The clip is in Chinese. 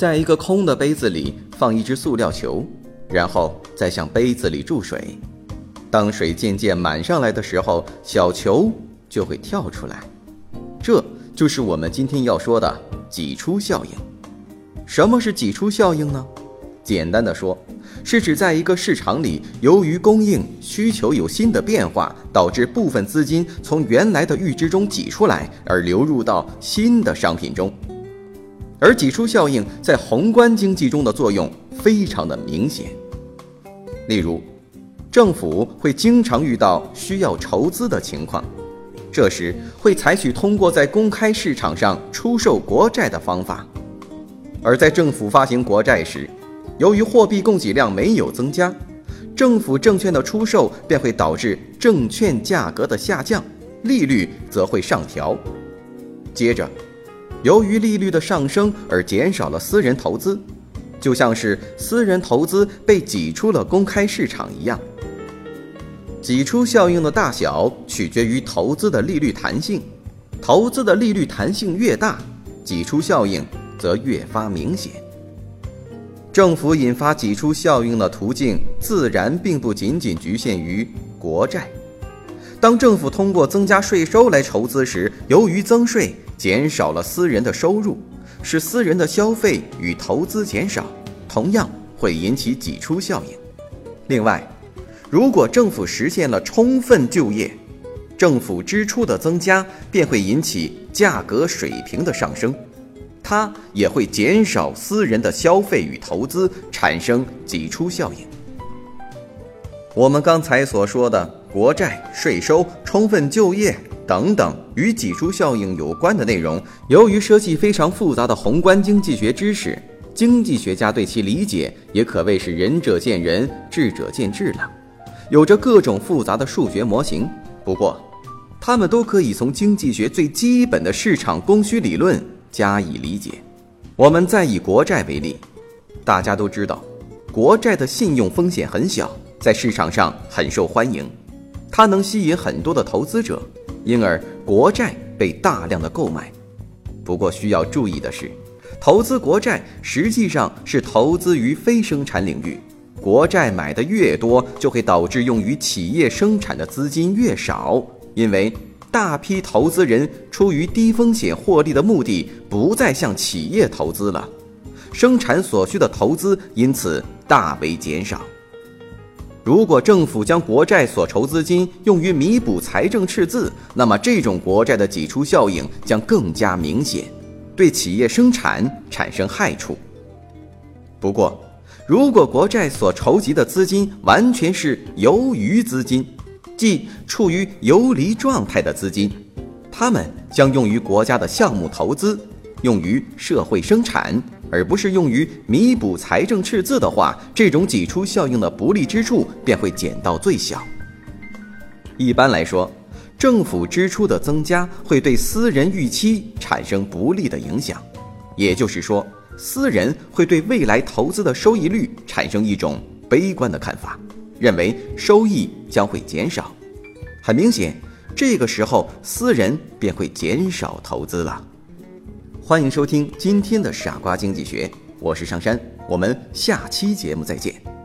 在一个空的杯子里放一只塑料球，然后再向杯子里注水。当水渐渐满上来的时候，小球就会跳出来。这就是我们今天要说的挤出效应。什么是挤出效应呢？简单的说，是指在一个市场里，由于供应需求有新的变化，导致部分资金从原来的预支中挤出来，而流入到新的商品中。而挤出效应在宏观经济中的作用非常的明显。例如，政府会经常遇到需要筹资的情况，这时会采取通过在公开市场上出售国债的方法。而在政府发行国债时，由于货币供给量没有增加，政府证券的出售便会导致证券价格的下降，利率则会上调。接着。由于利率的上升而减少了私人投资，就像是私人投资被挤出了公开市场一样。挤出效应的大小取决于投资的利率弹性，投资的利率弹性越大，挤出效应则越发明显。政府引发挤出效应的途径自然并不仅仅局限于国债。当政府通过增加税收来筹资时，由于增税。减少了私人的收入，使私人的消费与投资减少，同样会引起挤出效应。另外，如果政府实现了充分就业，政府支出的增加便会引起价格水平的上升，它也会减少私人的消费与投资，产生挤出效应。我们刚才所说的国债、税收、充分就业。等等与挤出效应有关的内容，由于涉及非常复杂的宏观经济学知识，经济学家对其理解也可谓是仁者见仁，智者见智了。有着各种复杂的数学模型，不过，他们都可以从经济学最基本的市场供需理论加以理解。我们再以国债为例，大家都知道，国债的信用风险很小，在市场上很受欢迎，它能吸引很多的投资者。因而，国债被大量的购买。不过，需要注意的是，投资国债实际上是投资于非生产领域。国债买的越多，就会导致用于企业生产的资金越少，因为大批投资人出于低风险获利的目的，不再向企业投资了，生产所需的投资因此大为减少。如果政府将国债所筹资金用于弥补财政赤字，那么这种国债的挤出效应将更加明显，对企业生产产生害处。不过，如果国债所筹集的资金完全是游余资金，即处于游离状态的资金，它们将用于国家的项目投资，用于社会生产。而不是用于弥补财政赤字的话，这种挤出效应的不利之处便会减到最小。一般来说，政府支出的增加会对私人预期产生不利的影响，也就是说，私人会对未来投资的收益率产生一种悲观的看法，认为收益将会减少。很明显，这个时候私人便会减少投资了。欢迎收听今天的傻瓜经济学，我是上山，我们下期节目再见。